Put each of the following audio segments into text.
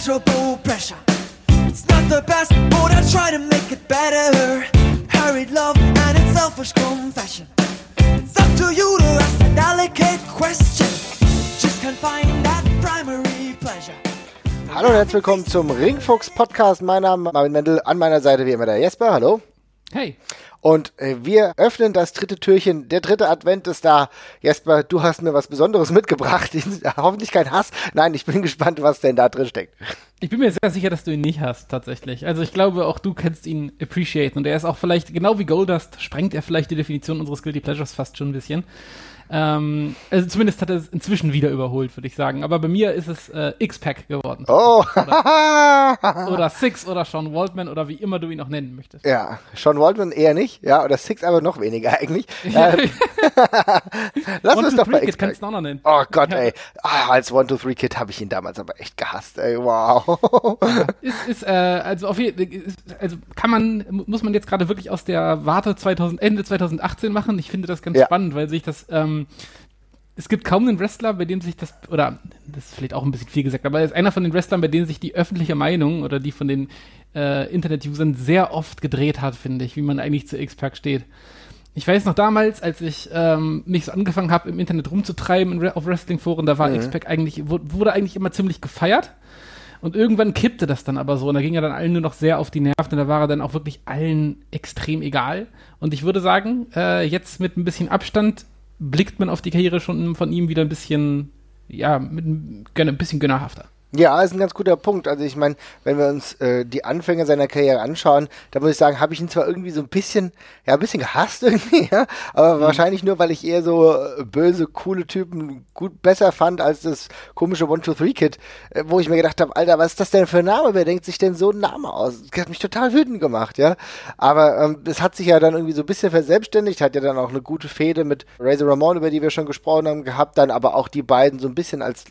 pleasurable pressure. It's not the best, but I try to make it better. Hurried love and its selfish confession. It's up to you to ask the delicate question. Just can't find that primary pleasure. Hallo und herzlich willkommen zum Ringfuchs Podcast. Mein Name ist Marvin Mendel, an meiner Seite wie immer der Jesper. Hallo. Hey. Und äh, wir öffnen das dritte Türchen. Der dritte Advent ist da. Jesper, du hast mir was Besonderes mitgebracht. Hoffentlich kein Hass. Nein, ich bin gespannt, was denn da drin steckt. Ich bin mir sehr sicher, dass du ihn nicht hast, tatsächlich. Also ich glaube, auch du kannst ihn appreciaten. Und er ist auch vielleicht, genau wie Goldust, sprengt er vielleicht die Definition unseres Guilty Pleasures fast schon ein bisschen. Ähm, also zumindest hat er es inzwischen wieder überholt, würde ich sagen. Aber bei mir ist es äh, X-Pack geworden. Oh! Oder, oder, Six oder Sean Waldman oder wie immer du ihn auch nennen möchtest. Ja, Sean Waldman eher nicht, ja, oder Six aber noch weniger eigentlich. ähm, lass uns doch mal X-Pack. kannst du auch noch nennen. Oh Gott, ja. ey. Ah, als One-Two-Three-Kid habe ich ihn damals aber echt gehasst, ey. Wow. ist, ist, äh, also auf jeden also kann man, muss man jetzt gerade wirklich aus der Warte 2000, Ende 2018 machen. Ich finde das ganz ja. spannend, weil sich das, ähm, es gibt kaum einen Wrestler, bei dem sich das, oder das ist vielleicht auch ein bisschen viel gesagt, aber er ist einer von den Wrestlern, bei denen sich die öffentliche Meinung oder die von den äh, Internet-Usern sehr oft gedreht hat, finde ich, wie man eigentlich zu X-Pac steht. Ich weiß noch damals, als ich ähm, mich so angefangen habe, im Internet rumzutreiben auf Wrestling-Foren, da war mhm. X-Pac eigentlich, wurde eigentlich immer ziemlich gefeiert. Und irgendwann kippte das dann aber so. Und da ging er dann allen nur noch sehr auf die Nerven. Und da war er dann auch wirklich allen extrem egal. Und ich würde sagen, äh, jetzt mit ein bisschen Abstand blickt man auf die Karriere schon von ihm wieder ein bisschen, ja, mit ein bisschen gönnerhafter. Ja, ist ein ganz guter Punkt. Also ich meine, wenn wir uns äh, die Anfänge seiner Karriere anschauen, da muss ich sagen, habe ich ihn zwar irgendwie so ein bisschen, ja, ein bisschen gehasst irgendwie, ja, aber mhm. wahrscheinlich nur, weil ich eher so äh, böse, coole Typen gut besser fand als das komische One-Two-Three-Kid, äh, wo ich mir gedacht habe, Alter, was ist das denn für ein Name? Wer denkt sich denn so einen Namen aus? Das hat mich total wütend gemacht, ja. Aber ähm, das hat sich ja dann irgendwie so ein bisschen verselbstständigt, hat ja dann auch eine gute Fehde mit Razor Ramon, über die wir schon gesprochen haben, gehabt, dann aber auch die beiden so ein bisschen als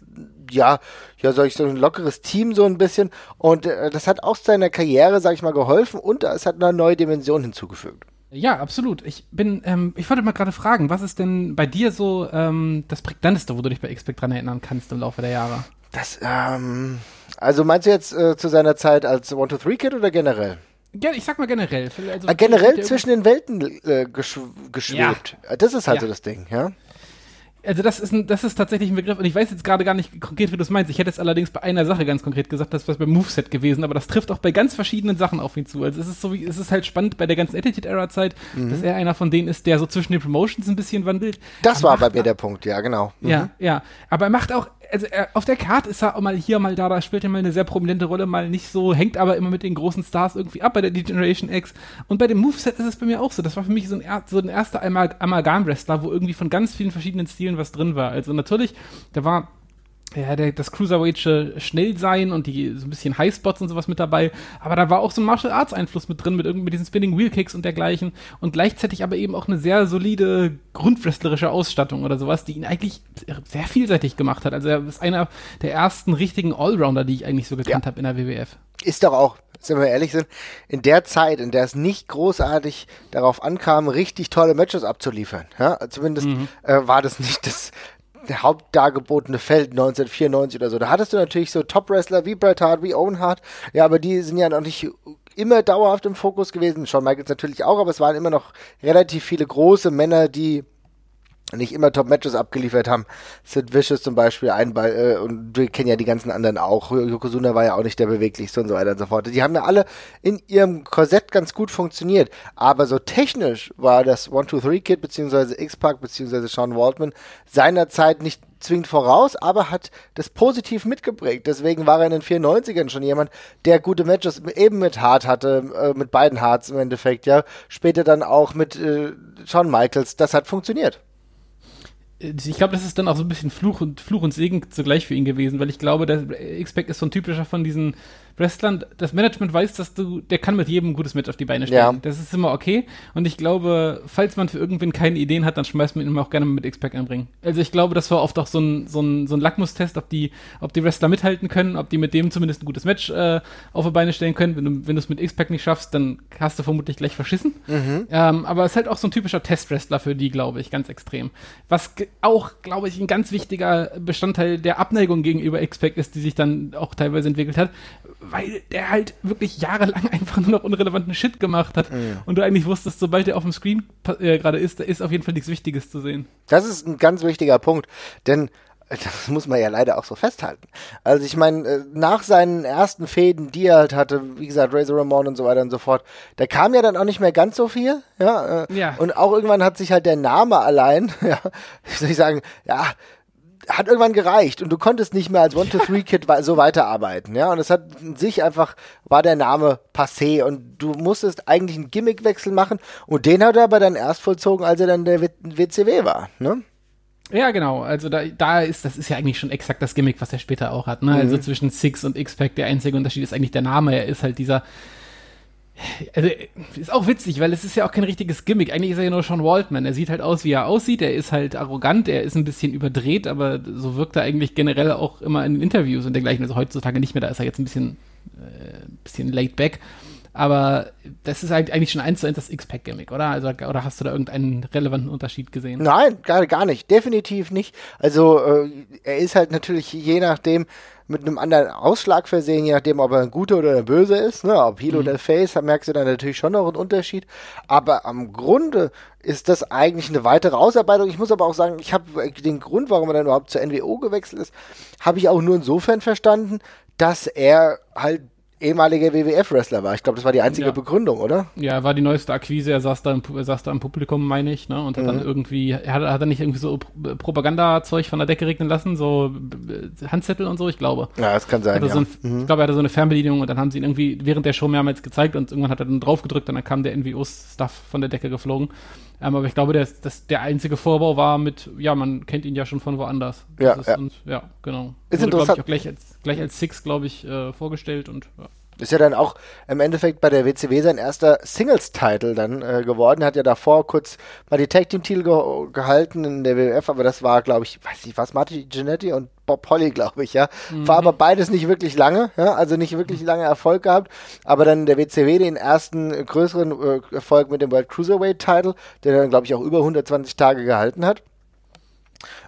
ja, ja, sag ich so ein lockeres Team so ein bisschen. Und äh, das hat auch seiner Karriere, sag ich mal, geholfen und es hat eine neue Dimension hinzugefügt. Ja, absolut. Ich bin, ähm, ich wollte mal gerade fragen, was ist denn bei dir so ähm, das prägnanteste, wo du dich bei Expect dran erinnern kannst im Laufe der Jahre? Das, ähm, also meinst du jetzt äh, zu seiner Zeit als One-Two-Three-Kid oder generell? Ja, ich sag mal generell. Also, äh, generell zwischen den Welten äh, geschw geschwebt. Ja. Das ist halt ja. so das Ding, ja. Also das ist, ein, das ist tatsächlich ein Begriff und ich weiß jetzt gerade gar nicht konkret, wie du es meinst. Ich hätte es allerdings bei einer Sache ganz konkret gesagt, das war beim Moveset gewesen, aber das trifft auch bei ganz verschiedenen Sachen auf ihn zu. Also es ist so wie, es ist halt spannend bei der ganzen Attitude-Era-Zeit, mhm. dass er einer von denen ist, der so zwischen den Promotions ein bisschen wandelt. Das war bei mir der Punkt, ja, genau. Mhm. Ja, ja. Aber er macht auch also er, auf der Karte ist er auch mal hier, mal da, da spielt er mal eine sehr prominente Rolle, mal nicht so, hängt aber immer mit den großen Stars irgendwie ab bei der Degeneration X. Und bei dem Moveset ist es bei mir auch so. Das war für mich so ein, so ein erster Amalgam-Wrestler, wo irgendwie von ganz vielen verschiedenen Stilen was drin war. Also natürlich, da war ja, der, das Cruiserweight schnell sein und die so ein bisschen Highspots und sowas mit dabei. Aber da war auch so ein Martial Arts Einfluss mit drin, mit irgendwie diesen Spinning Wheel Kicks und dergleichen. Und gleichzeitig aber eben auch eine sehr solide grundwrestlerische Ausstattung oder sowas, die ihn eigentlich sehr vielseitig gemacht hat. Also er ist einer der ersten richtigen Allrounder, die ich eigentlich so gekannt ja. habe in der WWF. Ist doch auch, wenn wir ehrlich sind, in der Zeit, in der es nicht großartig darauf ankam, richtig tolle Matches abzuliefern. Ja, zumindest mhm. äh, war das nicht das, hauptdargebotene Feld 1994 oder so. Da hattest du natürlich so Top-Wrestler wie Bret Hart, wie Owen Hart, ja, aber die sind ja noch nicht immer dauerhaft im Fokus gewesen. Shawn Michaels natürlich auch, aber es waren immer noch relativ viele große Männer, die nicht immer Top-Matches abgeliefert haben. Sid Vicious zum Beispiel, ein Ball, äh, und wir kennen ja die ganzen anderen auch. Yokozuna war ja auch nicht der beweglichste und so weiter und so fort. Die haben ja alle in ihrem Korsett ganz gut funktioniert. Aber so technisch war das One-Two-Three-Kid beziehungsweise X-Pac beziehungsweise Sean Waldman seinerzeit nicht zwingend voraus, aber hat das positiv mitgeprägt. Deswegen war er in den 94ern schon jemand, der gute Matches eben mit Hart hatte, äh, mit beiden Harts im Endeffekt, ja. Später dann auch mit äh, Shawn Michaels. Das hat funktioniert ich glaube, das ist dann auch so ein bisschen Fluch und Fluch und Segen zugleich für ihn gewesen, weil ich glaube, der X-Pac ist so ein typischer von diesen Wrestlern, das Management weiß, dass du, der kann mit jedem ein gutes Match auf die Beine stellen. Ja. Das ist immer okay. Und ich glaube, falls man für irgendwen keine Ideen hat, dann schmeißt man ihn immer auch gerne mit X-Pac einbringen. Also ich glaube, das war oft auch so ein, so ein, so ein Lackmustest, ob die, ob die Wrestler mithalten können, ob die mit dem zumindest ein gutes Match äh, auf die Beine stellen können. Wenn du, wenn du es mit X-Pac nicht schaffst, dann hast du vermutlich gleich verschissen. Mhm. Ähm, aber es ist halt auch so ein typischer Test-Wrestler für die, glaube ich, ganz extrem. Was auch, glaube ich, ein ganz wichtiger Bestandteil der Abneigung gegenüber X-Pac ist, die sich dann auch teilweise entwickelt hat, weil der halt wirklich jahrelang einfach nur noch unrelevanten Shit gemacht hat mhm. und du eigentlich wusstest, sobald er auf dem Screen äh, gerade ist, da ist auf jeden Fall nichts Wichtiges zu sehen. Das ist ein ganz wichtiger Punkt, denn das muss man ja leider auch so festhalten. Also ich meine, äh, nach seinen ersten Fäden, die er halt hatte, wie gesagt, Razor Ramon und so weiter und so fort, da kam ja dann auch nicht mehr ganz so viel, ja. Äh, ja. Und auch irgendwann hat sich halt der Name allein, ja, wie soll ich sagen, ja, hat irgendwann gereicht und du konntest nicht mehr als One-to-Three-Kid so weiterarbeiten, ja. Und es hat sich einfach, war der Name passé und du musstest eigentlich einen Gimmickwechsel machen und den hat er aber dann erst vollzogen, als er dann der WCW war, ne? Ja, genau. Also da, da ist, das ist ja eigentlich schon exakt das Gimmick, was er später auch hat. Ne? Also mhm. Also zwischen Six und X-Pac, der einzige Unterschied ist eigentlich der Name. Er ist halt dieser. Also, ist auch witzig, weil es ist ja auch kein richtiges Gimmick. Eigentlich ist er ja nur Sean Waltman. Er sieht halt aus, wie er aussieht. Er ist halt arrogant, er ist ein bisschen überdreht, aber so wirkt er eigentlich generell auch immer in Interviews und dergleichen. Also heutzutage nicht mehr, da ist er jetzt ein bisschen, äh, bisschen laid back. Aber das ist eigentlich schon eins zu eins das X-Pack-Gimmick, oder? Also, oder hast du da irgendeinen relevanten Unterschied gesehen? Nein, gar, gar nicht. Definitiv nicht. Also, äh, er ist halt natürlich je nachdem mit einem anderen Ausschlag versehen, je nachdem, ob er ein guter oder ein böse ist. Ne? Ob Heel mhm. oder Face, da merkst du dann natürlich schon noch einen Unterschied. Aber am Grunde ist das eigentlich eine weitere Ausarbeitung. Ich muss aber auch sagen, ich habe den Grund, warum er dann überhaupt zur NWO gewechselt ist, habe ich auch nur insofern verstanden, dass er halt ehemaliger WWF-Wrestler war. Ich glaube, das war die einzige ja. Begründung, oder? Ja, er war die neueste Akquise. Er saß da im, er saß da im Publikum, meine ich, ne? Und hat mhm. dann irgendwie, er hat, hat er nicht irgendwie so Propagandazeug von der Decke regnen lassen, so Handzettel und so, ich glaube. Ja, das kann sein. Ja. So ein, mhm. Ich glaube, er hatte so eine Fernbedienung und dann haben sie ihn irgendwie während der Show mehrmals gezeigt und irgendwann hat er dann drauf gedrückt und dann kam der NWO-Stuff von der Decke geflogen. Ähm, aber ich glaube, der, das, der einzige Vorbau war mit, ja, man kennt ihn ja schon von woanders. Ja, ja. Und, ja, genau. Ist Wurde, interessant. Ich, auch gleich als, gleich als Six, glaube ich, äh, vorgestellt und ja. Ist ja dann auch im Endeffekt bei der WCW sein erster Singles-Title dann äh, geworden. Hat ja davor kurz mal die Tag Team-Titel ge gehalten in der WWF, aber das war, glaube ich, weiß nicht was, Marty Giannetti und Bob Holly, glaube ich, ja. Mhm. War aber beides nicht wirklich lange, ja, also nicht wirklich lange Erfolg gehabt. Aber dann der WCW den ersten größeren äh, Erfolg mit dem World Cruiserweight-Title, der dann, glaube ich, auch über 120 Tage gehalten hat.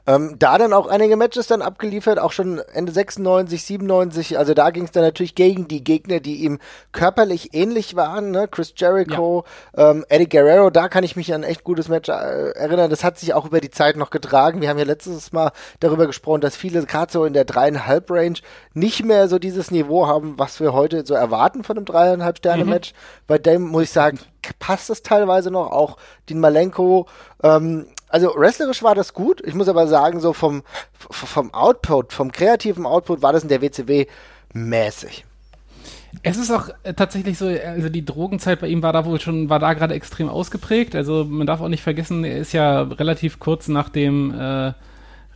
Ähm, da dann auch einige Matches dann abgeliefert, auch schon Ende 96, 97. Also da ging es dann natürlich gegen die Gegner, die ihm körperlich ähnlich waren. Ne? Chris Jericho, ja. ähm, Eddie Guerrero, da kann ich mich an ein echt gutes Match äh, erinnern. Das hat sich auch über die Zeit noch getragen. Wir haben ja letztes Mal darüber gesprochen, dass viele gerade so in der dreieinhalb Range nicht mehr so dieses Niveau haben, was wir heute so erwarten von einem dreieinhalb Sterne Match. Mhm. Bei dem muss ich sagen, passt es teilweise noch. Auch Dean Malenko, ähm, also wrestlerisch war das gut. Ich muss aber sagen, so vom, vom Output, vom kreativen Output war das in der WCW mäßig. Es ist auch äh, tatsächlich so, also die Drogenzeit bei ihm war da wohl schon, war da gerade extrem ausgeprägt. Also man darf auch nicht vergessen, er ist ja relativ kurz nach dem, äh,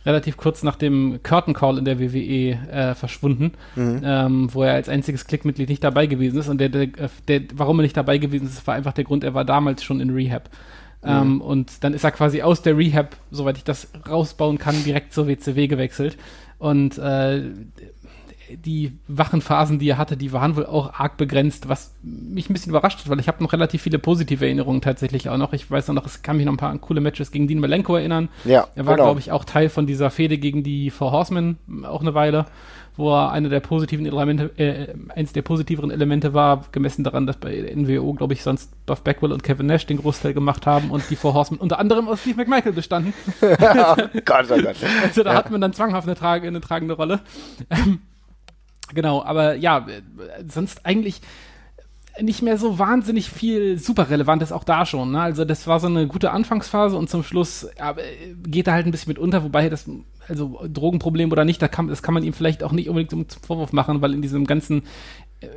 relativ kurz nach dem Curtain Call in der WWE äh, verschwunden, mhm. ähm, wo er als einziges Klickmitglied nicht dabei gewesen ist. Und der, der, der, warum er nicht dabei gewesen ist, war einfach der Grund, er war damals schon in Rehab. Mhm. Ähm, und dann ist er quasi aus der Rehab, soweit ich das rausbauen kann, direkt zur WCW gewechselt. Und äh, die wachen Phasen, die er hatte, die waren wohl auch arg begrenzt, was mich ein bisschen überrascht hat, weil ich habe noch relativ viele positive Erinnerungen tatsächlich auch noch. Ich weiß noch, es kann mich noch ein paar coole Matches gegen Dean Malenko erinnern. Ja, er war, genau. glaube ich, auch Teil von dieser Fehde gegen die Four Horsemen auch eine Weile wo er eine der positiven Elemente, äh, eins der positiveren Elemente war, gemessen daran, dass bei NWO, glaube ich, sonst Buff Backwell und Kevin Nash den Großteil gemacht haben und die Four Horsemen unter anderem aus Steve McMichael bestanden. oh Gott, oh Gott. Also da ja. hat man dann zwanghaft eine, trage, eine tragende Rolle. Ähm, genau, aber ja, sonst eigentlich nicht mehr so wahnsinnig viel super Relevantes auch da schon. Ne? Also das war so eine gute Anfangsphase und zum Schluss geht er halt ein bisschen mit unter, wobei das also Drogenproblem oder nicht, da kann, das kann man ihm vielleicht auch nicht unbedingt zum Vorwurf machen, weil in diesem ganzen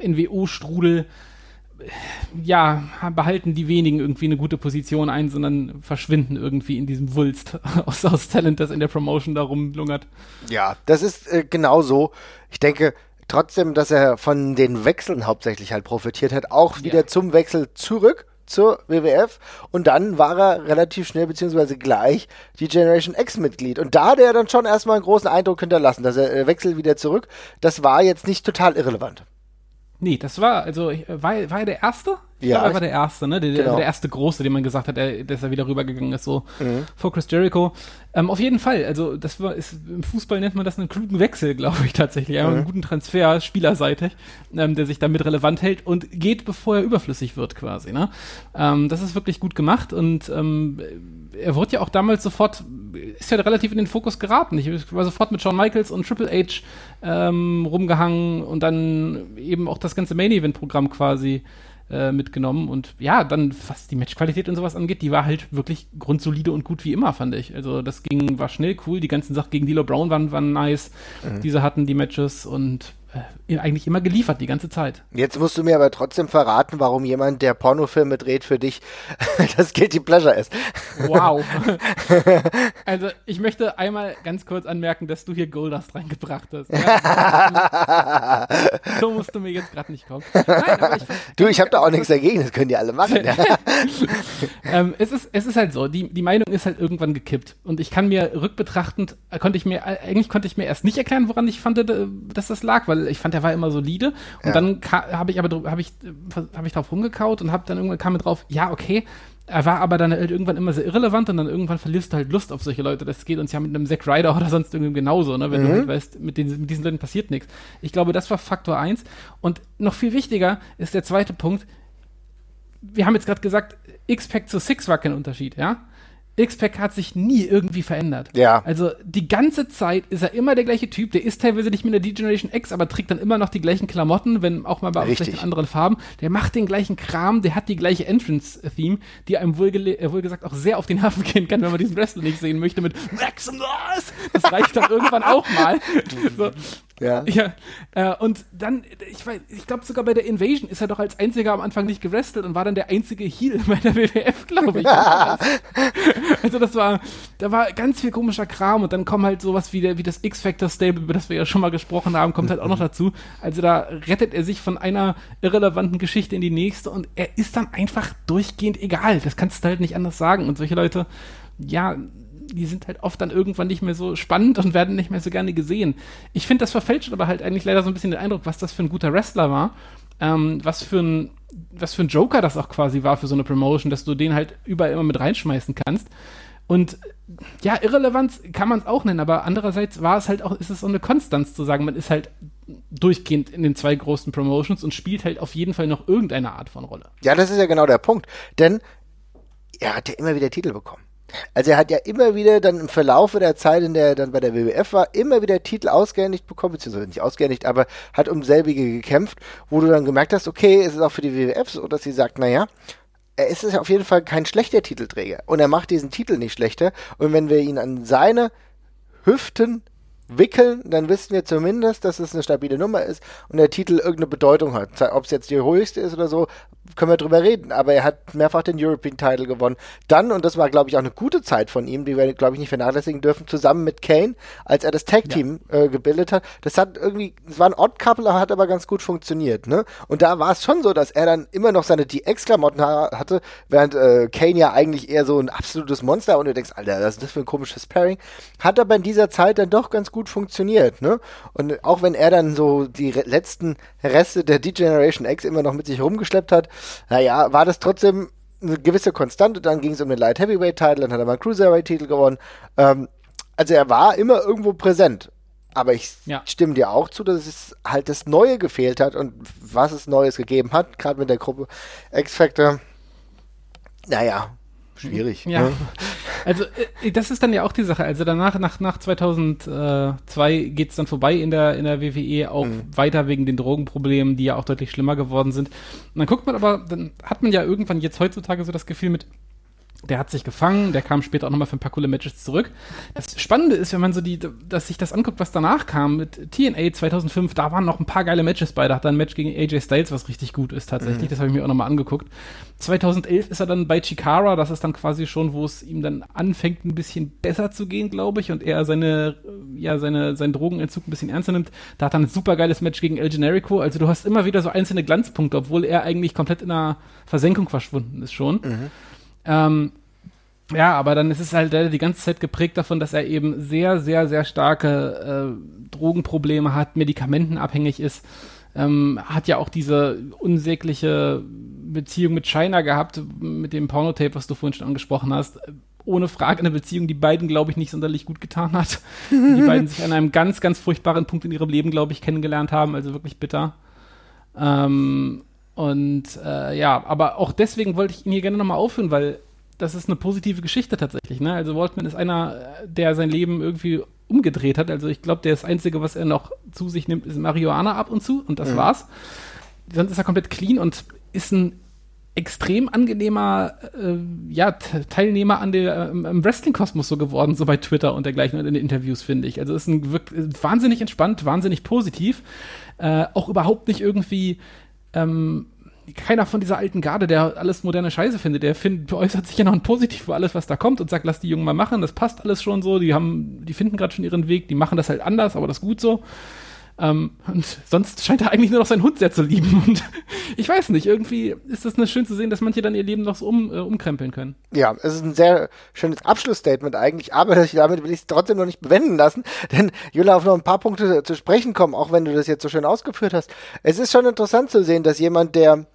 NWO-Strudel ja, behalten die wenigen irgendwie eine gute Position ein, sondern verschwinden irgendwie in diesem Wulst aus, aus Talent, das in der Promotion da rumlungert. Ja, das ist äh, genau so. Ich denke, trotzdem, dass er von den Wechseln hauptsächlich halt profitiert hat, auch wieder ja. zum Wechsel zurück zur WWF und dann war er relativ schnell beziehungsweise gleich die Generation X-Mitglied. Und da hat er dann schon erstmal einen großen Eindruck hinterlassen, dass er äh, wechselt wieder zurück. Das war jetzt nicht total irrelevant. Nee, das war, also war, war er der Erste? Ja, glaub, er war der erste, ne? Der, genau. der, erste große, den man gesagt hat, der, dass er wieder rübergegangen ist, so mhm. vor Chris Jericho. Ähm, auf jeden Fall, also das war, ist, im Fußball nennt man das einen klugen Wechsel, glaube ich tatsächlich. Mhm. einen guten Transfer, spielerseitig, ähm, der sich damit relevant hält und geht, bevor er überflüssig wird, quasi. Ne? Ähm, das ist wirklich gut gemacht und ähm, er wurde ja auch damals sofort, ist ja relativ in den Fokus geraten. Ich war sofort mit Shawn Michaels und Triple H ähm, rumgehangen und dann eben auch das ganze Main Event Programm quasi äh, mitgenommen. Und ja, dann, was die Matchqualität und sowas angeht, die war halt wirklich grundsolide und gut wie immer, fand ich. Also das ging, war schnell cool. Die ganzen Sachen gegen Dilo Brown waren, waren nice. Mhm. Diese hatten die Matches und äh, eigentlich immer geliefert, die ganze Zeit. Jetzt musst du mir aber trotzdem verraten, warum jemand, der Pornofilme dreht, für dich das Guilty Pleasure ist. Wow. also ich möchte einmal ganz kurz anmerken, dass du hier Goldust reingebracht hast. Ja? so musst du mir jetzt gerade nicht kommen. Nein, ich, du, ich habe da auch nichts dagegen, das können die alle machen. Ja. ähm, es, ist, es ist halt so, die, die Meinung ist halt irgendwann gekippt. Und ich kann mir rückbetrachtend, äh, konnte ich mir, äh, eigentlich konnte ich mir erst nicht erklären, woran ich fand, dass das lag, weil weil ich fand, der war immer solide. Und ja. dann habe ich aber habe ich, hab ich drauf rumgekaut und habe dann irgendwann kam mir drauf, ja, okay, er war aber dann halt irgendwann immer sehr irrelevant und dann irgendwann verlierst du halt Lust auf solche Leute. Das geht uns ja mit einem Zack Ryder oder sonst irgendwie genauso, ne? Wenn mhm. du halt weißt, mit, den, mit diesen Leuten passiert nichts. Ich glaube, das war Faktor 1. Und noch viel wichtiger ist der zweite Punkt. Wir haben jetzt gerade gesagt, X-Pack zu Six war kein Unterschied, ja? X-Pac hat sich nie irgendwie verändert. Ja. Also die ganze Zeit ist er immer der gleiche Typ. Der ist teilweise nicht mehr der D-Generation X, aber trägt dann immer noch die gleichen Klamotten, wenn auch mal bei vielleicht in anderen Farben. Der macht den gleichen Kram, der hat die gleiche Entrance-Theme, die einem wohl, äh, wohl, gesagt auch sehr auf den Nerven gehen kann, wenn man diesen Wrestler nicht sehen möchte mit Maximus. Das reicht dann irgendwann auch mal. So. Ja. ja äh, und dann, ich weiß, ich glaube sogar bei der Invasion ist er doch als einziger am Anfang nicht gewrestelt und war dann der einzige Heel bei der WWF, glaube ich. also das war, da war ganz viel komischer Kram und dann kommen halt sowas wie, der, wie das X-Factor-Stable, über das wir ja schon mal gesprochen haben, kommt halt auch noch dazu. Also da rettet er sich von einer irrelevanten Geschichte in die nächste und er ist dann einfach durchgehend egal. Das kannst du halt nicht anders sagen. Und solche Leute, ja, die sind halt oft dann irgendwann nicht mehr so spannend und werden nicht mehr so gerne gesehen. Ich finde, das verfälscht aber halt eigentlich leider so ein bisschen den Eindruck, was das für ein guter Wrestler war. Ähm, was für ein was für ein Joker das auch quasi war für so eine Promotion, dass du den halt überall immer mit reinschmeißen kannst. Und ja, Irrelevanz kann man es auch nennen, aber andererseits war es halt auch, ist es so eine Konstanz zu sagen, man ist halt durchgehend in den zwei großen Promotions und spielt halt auf jeden Fall noch irgendeine Art von Rolle. Ja, das ist ja genau der Punkt. Denn er hat ja immer wieder Titel bekommen. Also er hat ja immer wieder dann im Verlaufe der Zeit, in der er dann bei der WWF war, immer wieder Titel ausgehändigt bekommen, beziehungsweise nicht ausgehändigt, aber hat um selbige gekämpft, wo du dann gemerkt hast, okay, es ist auch für die WWF so, dass sie sagt, naja, er ist auf jeden Fall kein schlechter Titelträger. Und er macht diesen Titel nicht schlechter. Und wenn wir ihn an seine Hüften wickeln, dann wissen wir zumindest, dass es eine stabile Nummer ist und der Titel irgendeine Bedeutung hat. Ob es jetzt die höchste ist oder so, können wir drüber reden. Aber er hat mehrfach den European Title gewonnen. Dann, und das war, glaube ich, auch eine gute Zeit von ihm, die wir, glaube ich, nicht vernachlässigen dürfen, zusammen mit Kane, als er das Tag-Team ja. äh, gebildet hat. Das hat irgendwie, es war ein Odd-Couple, hat aber ganz gut funktioniert. Ne? Und da war es schon so, dass er dann immer noch seine DX-Klamotten hatte, während äh, Kane ja eigentlich eher so ein absolutes Monster und du denkst, Alter, was ist das für ein komisches Pairing. Hat aber in dieser Zeit dann doch ganz gut gut funktioniert, ne? Und auch wenn er dann so die re letzten Reste der D-Generation X immer noch mit sich rumgeschleppt hat, naja, war das trotzdem eine gewisse Konstante. Dann ging es um den Light Heavyweight Title, dann hat er mal einen Cruiserweight Titel gewonnen. Ähm, also er war immer irgendwo präsent. Aber ich ja. stimme dir auch zu, dass es halt das Neue gefehlt hat und was es Neues gegeben hat, gerade mit der Gruppe X-Factor. Naja, schwierig. Ja. Ne? Also, äh, das ist dann ja auch die Sache. Also, danach, nach, nach 2002 geht es dann vorbei in der, in der WWE, auch mhm. weiter wegen den Drogenproblemen, die ja auch deutlich schlimmer geworden sind. Und dann guckt man aber, dann hat man ja irgendwann jetzt heutzutage so das Gefühl mit, der hat sich gefangen, der kam später auch nochmal für ein paar coole Matches zurück. Das Spannende ist, wenn man so die, dass sich das anguckt, was danach kam mit TNA 2005, da waren noch ein paar geile Matches bei. Da hat er ein Match gegen AJ Styles, was richtig gut ist tatsächlich. Mhm. Das habe ich mir auch nochmal angeguckt. 2011 ist er dann bei Chikara, das ist dann quasi schon, wo es ihm dann anfängt, ein bisschen besser zu gehen, glaube ich, und er seine, ja, seine, seinen Drogenentzug ein bisschen ernster nimmt. Da hat er ein super geiles Match gegen El Generico. Also du hast immer wieder so einzelne Glanzpunkte, obwohl er eigentlich komplett in einer Versenkung verschwunden ist schon. Mhm. Ähm, ja, aber dann ist es halt die ganze Zeit geprägt davon, dass er eben sehr, sehr, sehr starke äh, Drogenprobleme hat, medikamentenabhängig ist. ähm, hat ja auch diese unsägliche Beziehung mit China gehabt, mit dem Pornotape, was du vorhin schon angesprochen hast. Ohne Frage eine Beziehung, die beiden, glaube ich, nicht sonderlich gut getan hat. die beiden sich an einem ganz, ganz furchtbaren Punkt in ihrem Leben, glaube ich, kennengelernt haben. Also wirklich bitter. Ähm, und äh, ja, aber auch deswegen wollte ich ihn hier gerne nochmal aufführen, weil das ist eine positive Geschichte tatsächlich. Ne? Also Waltman ist einer, der sein Leben irgendwie umgedreht hat. Also ich glaube, das Einzige, was er noch zu sich nimmt, ist Marihuana ab und zu und das mhm. war's. Sonst ist er komplett clean und ist ein extrem angenehmer äh, ja, Teilnehmer an der, äh, im Wrestling-Kosmos so geworden, so bei Twitter und dergleichen und in den Interviews, finde ich. Also ist ein wirklich, wahnsinnig entspannt, wahnsinnig positiv. Äh, auch überhaupt nicht irgendwie ähm, keiner von dieser alten Garde, der alles moderne Scheiße findet, der find, äußert sich ja noch ein Positiv für alles, was da kommt und sagt, lass die Jungen mal machen, das passt alles schon so, die haben, die finden gerade schon ihren Weg, die machen das halt anders, aber das ist gut so. Ähm, und sonst scheint er eigentlich nur noch seinen Hund sehr zu lieben. Und ich weiß nicht, irgendwie ist das schön zu sehen, dass manche dann ihr Leben noch so um, äh, umkrempeln können. Ja, es ist ein sehr schönes Abschlussstatement eigentlich, aber damit will ich es trotzdem noch nicht bewenden lassen, denn will auf noch ein paar Punkte zu sprechen kommen, auch wenn du das jetzt so schön ausgeführt hast. Es ist schon interessant zu sehen, dass jemand, der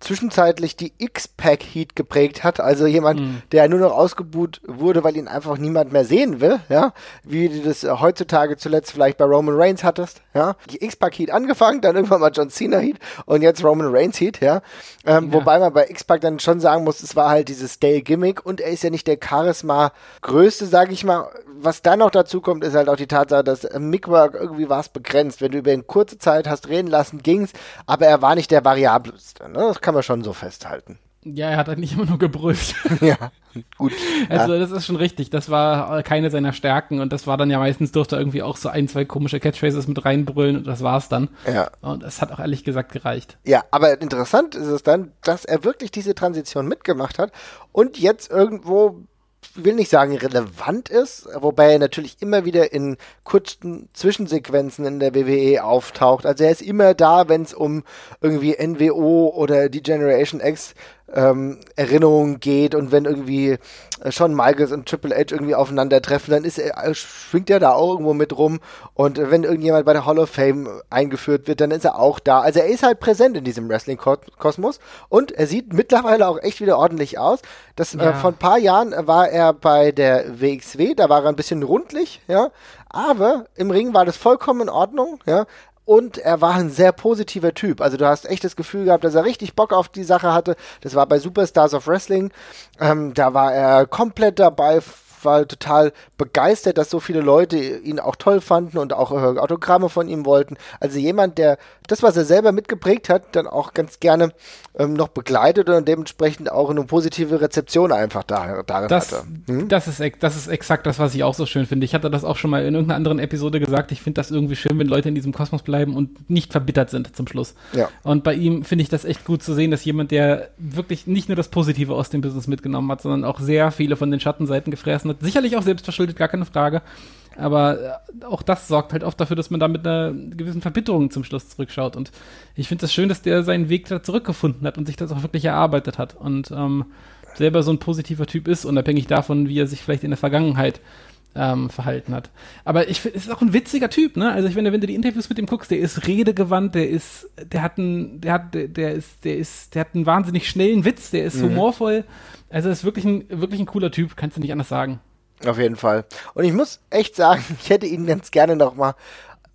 zwischenzeitlich die X-Pack Heat geprägt hat, also jemand, mhm. der nur noch ausgebuht wurde, weil ihn einfach niemand mehr sehen will, ja, wie du das äh, heutzutage zuletzt vielleicht bei Roman Reigns hattest, ja, die X-Pack Heat angefangen, dann irgendwann mal John Cena Heat und jetzt Roman Reigns Heat, ja, ähm, ja. wobei man bei X-Pack dann schon sagen muss, es war halt dieses Stale Gimmick und er ist ja nicht der Charisma größte, sag ich mal, was dann noch dazu kommt, ist halt auch die Tatsache, dass Mickwork irgendwie war es begrenzt, wenn du über eine kurze Zeit hast reden lassen, ging's, aber er war nicht der variabelste, ne? das kann kann man schon so festhalten. Ja, er hat halt nicht immer nur gebrüllt. ja, gut. Also, ja. das ist schon richtig. Das war keine seiner Stärken und das war dann ja meistens durfte er irgendwie auch so ein, zwei komische Catchphrases mit reinbrüllen und das war's dann. Ja. Und das hat auch ehrlich gesagt gereicht. Ja, aber interessant ist es dann, dass er wirklich diese Transition mitgemacht hat und jetzt irgendwo will nicht sagen relevant ist, wobei er natürlich immer wieder in kurzen Zwischensequenzen in der WWE auftaucht. Also er ist immer da, wenn es um irgendwie NWO oder die Generation X ähm, Erinnerungen geht und wenn irgendwie äh, Shawn Michaels und Triple H irgendwie aufeinandertreffen, dann ist er, äh, schwingt er da auch irgendwo mit rum und äh, wenn irgendjemand bei der Hall of Fame eingeführt wird, dann ist er auch da. Also er ist halt präsent in diesem Wrestling-Kosmos und er sieht mittlerweile auch echt wieder ordentlich aus. Das, ja. äh, vor ein paar Jahren war er bei der WXW, da war er ein bisschen rundlich, ja, aber im Ring war das vollkommen in Ordnung, ja und er war ein sehr positiver Typ. Also du hast echt das Gefühl gehabt, dass er richtig Bock auf die Sache hatte. Das war bei Superstars of Wrestling. Ähm, da war er komplett dabei, war total begeistert, dass so viele Leute ihn auch toll fanden und auch äh, Autogramme von ihm wollten. Also jemand, der das, was er selber mitgeprägt hat, dann auch ganz gerne ähm, noch begleitet und dementsprechend auch eine positive Rezeption einfach da, darin das, hatte. Hm? Das, ist, das ist exakt das, was ich auch so schön finde. Ich hatte das auch schon mal in irgendeiner anderen Episode gesagt. Ich finde das irgendwie schön, wenn Leute in diesem Kosmos bleiben und nicht verbittert sind zum Schluss. Ja. Und bei ihm finde ich das echt gut zu sehen, dass jemand, der wirklich nicht nur das Positive aus dem Business mitgenommen hat, sondern auch sehr viele von den Schattenseiten gefressen hat. Sicherlich auch selbstverschuldet, gar keine Frage. Aber äh, auch das sorgt halt oft dafür, dass man da mit einer gewissen Verbitterung zum Schluss zurückschaut. Und ich finde es das schön, dass der seinen Weg da zurückgefunden hat und sich das auch wirklich erarbeitet hat. Und ähm, selber so ein positiver Typ ist, unabhängig davon, wie er sich vielleicht in der Vergangenheit ähm, verhalten hat. Aber ich finde, es ist auch ein witziger Typ, ne? Also ich finde, wenn du die Interviews mit ihm guckst, der ist redegewandt, der ist, der hat einen, der hat, der, der ist, der ist, der hat einen wahnsinnig schnellen Witz, der ist mhm. humorvoll. Also ist wirklich ein, wirklich ein cooler Typ, kannst du nicht anders sagen. Auf jeden Fall. Und ich muss echt sagen, ich hätte ihn ganz gerne noch mal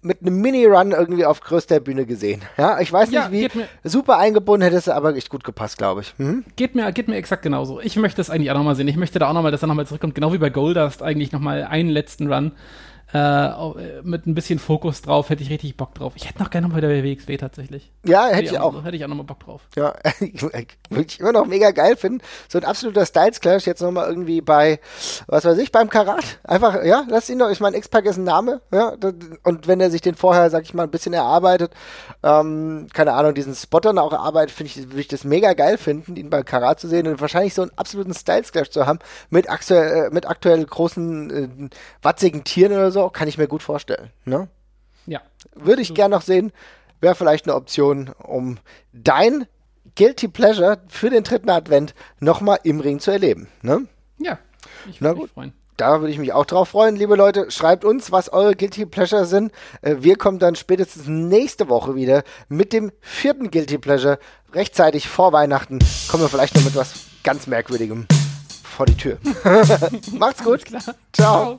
mit einem Mini-Run irgendwie auf größter Bühne gesehen. Ja, ich weiß nicht, ja, wie super eingebunden hätte es aber echt gut gepasst, glaube ich. Hm? Geht mir, geht mir exakt genauso. Ich möchte es eigentlich auch nochmal sehen. Ich möchte da auch nochmal, dass er nochmal zurückkommt, genau wie bei Goldust eigentlich nochmal einen letzten Run äh, mit ein bisschen Fokus drauf, hätte ich richtig Bock drauf. Ich hätte noch gerne mal bei der WXW tatsächlich. Ja, hätte, hätte ich auch. Hätte ich auch nochmal Bock drauf. Ja, würde ich immer noch mega geil finden. So ein absoluter Styles Clash jetzt nochmal irgendwie bei, was weiß ich, beim Karat. Einfach, ja, lass ihn doch, ich meine, X-Pac ist ein Name, ja, und wenn er sich den vorher, sag ich mal, ein bisschen erarbeitet, ähm, keine Ahnung, diesen Spotter auch erarbeitet, finde ich, würde ich das mega geil finden, ihn bei Karat zu sehen und wahrscheinlich so einen absoluten Styles Clash zu haben mit aktuell, äh, mit aktuell großen, äh, watzigen Tieren oder so kann ich mir gut vorstellen. Ne? Ja. Würde ich gern noch sehen. Wäre vielleicht eine Option, um dein Guilty Pleasure für den dritten Advent nochmal im Ring zu erleben. Ne? Ja, ich würde mich freuen. Da würde ich mich auch drauf freuen, liebe Leute. Schreibt uns, was eure Guilty Pleasure sind. Äh, wir kommen dann spätestens nächste Woche wieder mit dem vierten Guilty Pleasure. Rechtzeitig vor Weihnachten kommen wir vielleicht noch mit was ganz Merkwürdigem vor die Tür. Macht's gut. Ciao. Ciao.